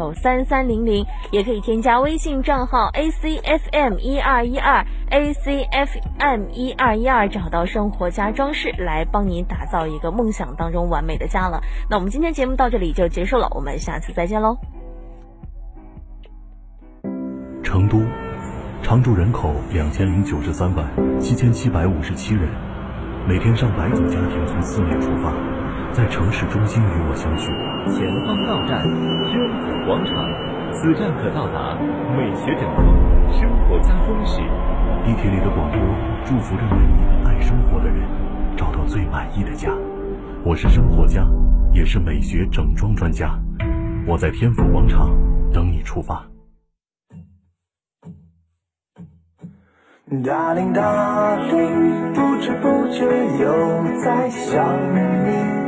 哦，三三零零也可以添加微信账号 A C F M 一二一二 A C F M 一二一二，找到生活家装饰来帮您打造一个梦想当中完美的家了。那我们今天节目到这里就结束了，我们下次再见喽。成都，常住人口两千零九十三万七千七百五十七人，每天上百组家庭从四面出发，在城市中心与我相聚。前方到站天府广场，此站可到达美学整装、生活家装饰。地铁里的广播祝福着每一个爱生活的人，找到最满意的家。我是生活家，也是美学整装专家。我在天府广场等你出发。Darling，Darling，不知不觉又在想你。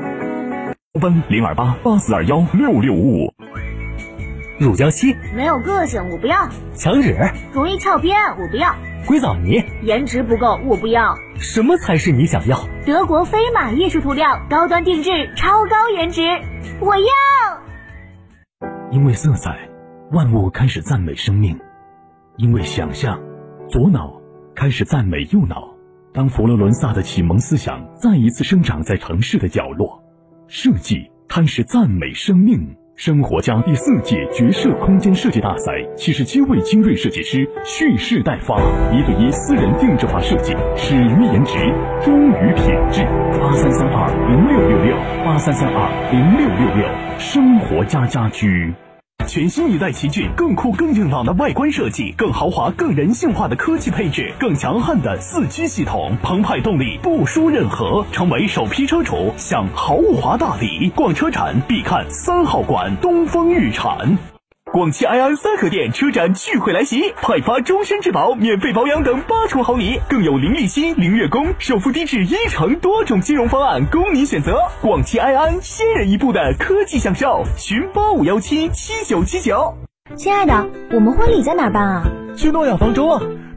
奔零二八八四二幺六六五五，乳胶漆没有个性，我不要；墙纸容易翘边，我不要；硅藻泥颜值不够，我不要。什么才是你想要？德国飞马艺术涂料，高端定制，超高颜值，我要。因为色彩，万物开始赞美生命；因为想象，左脑开始赞美右脑。当佛罗伦萨的启蒙思想再一次生长在城市的角落。设计开始赞美生命。生活家第四届绝色空间设计大赛，七十七位精锐设计师蓄势待发，一对一私人定制化设计，始于颜值，忠于品质。八三三二零六六六，八三三二零六六六，生活家家居。全新一代奇骏，更酷更硬朗的外观设计，更豪华更人性化的科技配置，更强悍的四驱系统，澎湃动力不输任何。成为首批车主享豪华大礼，逛车展必看三号馆东风日产。广汽埃安三河店车展聚会来袭，派发终身质保、免费保养等八重好礼，更有零利息、零月供、首付低至一成多种金融方案供您选择。广汽埃安先人一步的科技享受，寻八五幺七七九七九。亲爱的，我们婚礼在哪办啊？去诺亚方舟啊！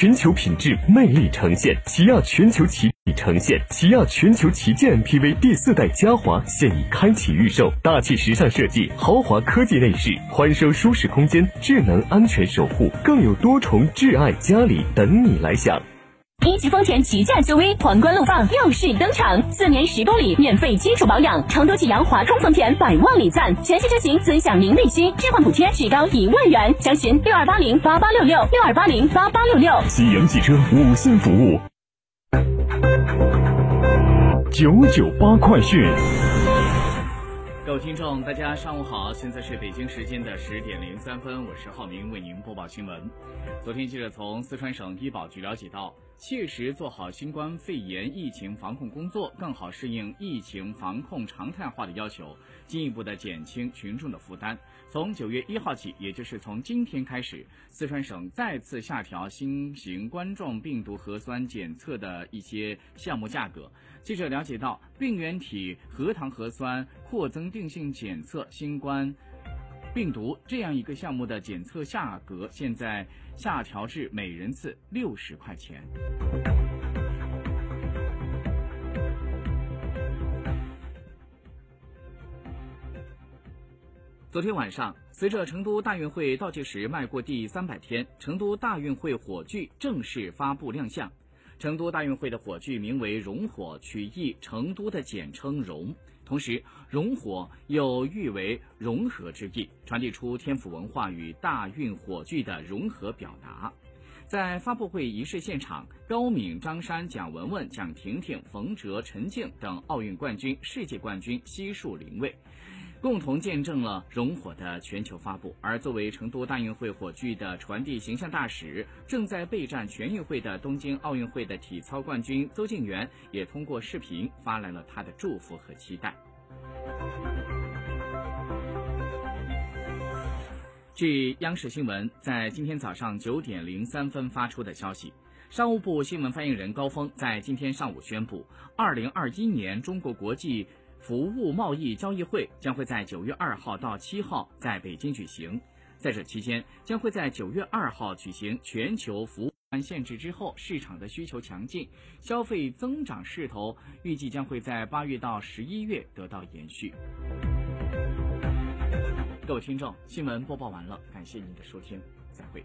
全球品质魅力呈现，起亚全球旗呈现，起亚全球旗舰 MPV 第四代嘉华现已开启预售，大气时尚设计，豪华科技内饰，欢声舒适空间，智能安全守护，更有多重挚爱嘉里等你来享。一级丰田旗舰 SUV 皇冠陆放又是登场，四年十公里免费基础保养，成都启阳华通丰田百万礼赞，全系车型尊享零利息，置换补贴最高一万元，详询六二八零八八六六六二八零八八六六。启阳汽车五星服务。九九八快讯。各位听众，大家上午好，现在是北京时间的十点零三分，我是浩明，为您播报新闻。昨天记者从四川省医保局了解到。切实做好新冠肺炎疫情防控工作，更好适应疫情防控常态化的要求，进一步的减轻群众的负担。从九月一号起，也就是从今天开始，四川省再次下调新型冠状病毒核酸检测的一些项目价格。记者了解到，病原体核糖核酸扩增定性检测新冠。病毒这样一个项目的检测价格现在下调至每人次六十块钱。昨天晚上，随着成都大运会倒计时迈过第三百天，成都大运会火炬正式发布亮相。成都大运会的火炬名为“熔火”，取意成都的简称“熔”。同时，融火又誉为融合之意，传递出天府文化与大运火炬的融合表达。在发布会仪式现场，高敏、张山、蒋雯雯、蒋婷婷、冯喆、陈静等奥运冠军、世界冠军悉数临位，共同见证了熔火的全球发布。而作为成都大运会火炬的传递形象大使，正在备战全运会的东京奥运会的体操冠军邹敬园，也通过视频发来了他的祝福和期待。据央视新闻在今天早上九点零三分发出的消息，商务部新闻发言人高峰在今天上午宣布，二零二一年中国国际服务贸易交易会将会在九月二号到七号在北京举行。在这期间，将会在九月二号举行全球服务限制之后，市场的需求强劲，消费增长势头预计将会在八月到十一月得到延续。各位听众，新闻播报完了，感谢您的收听，再会。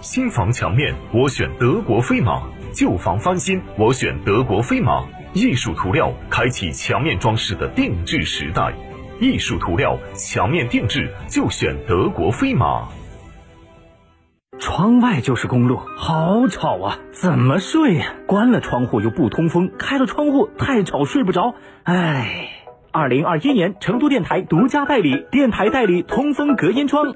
新房墙面，我选德国飞马；旧房翻新，我选德国飞马。艺术涂料，开启墙面装饰的定制时代。艺术涂料，墙面定制就选德国飞马。窗外就是公路，好吵啊！怎么睡呀？关了窗户又不通风，开了窗户太吵睡不着。唉，二零二一年成都电台独家代理，电台代理通风隔音窗。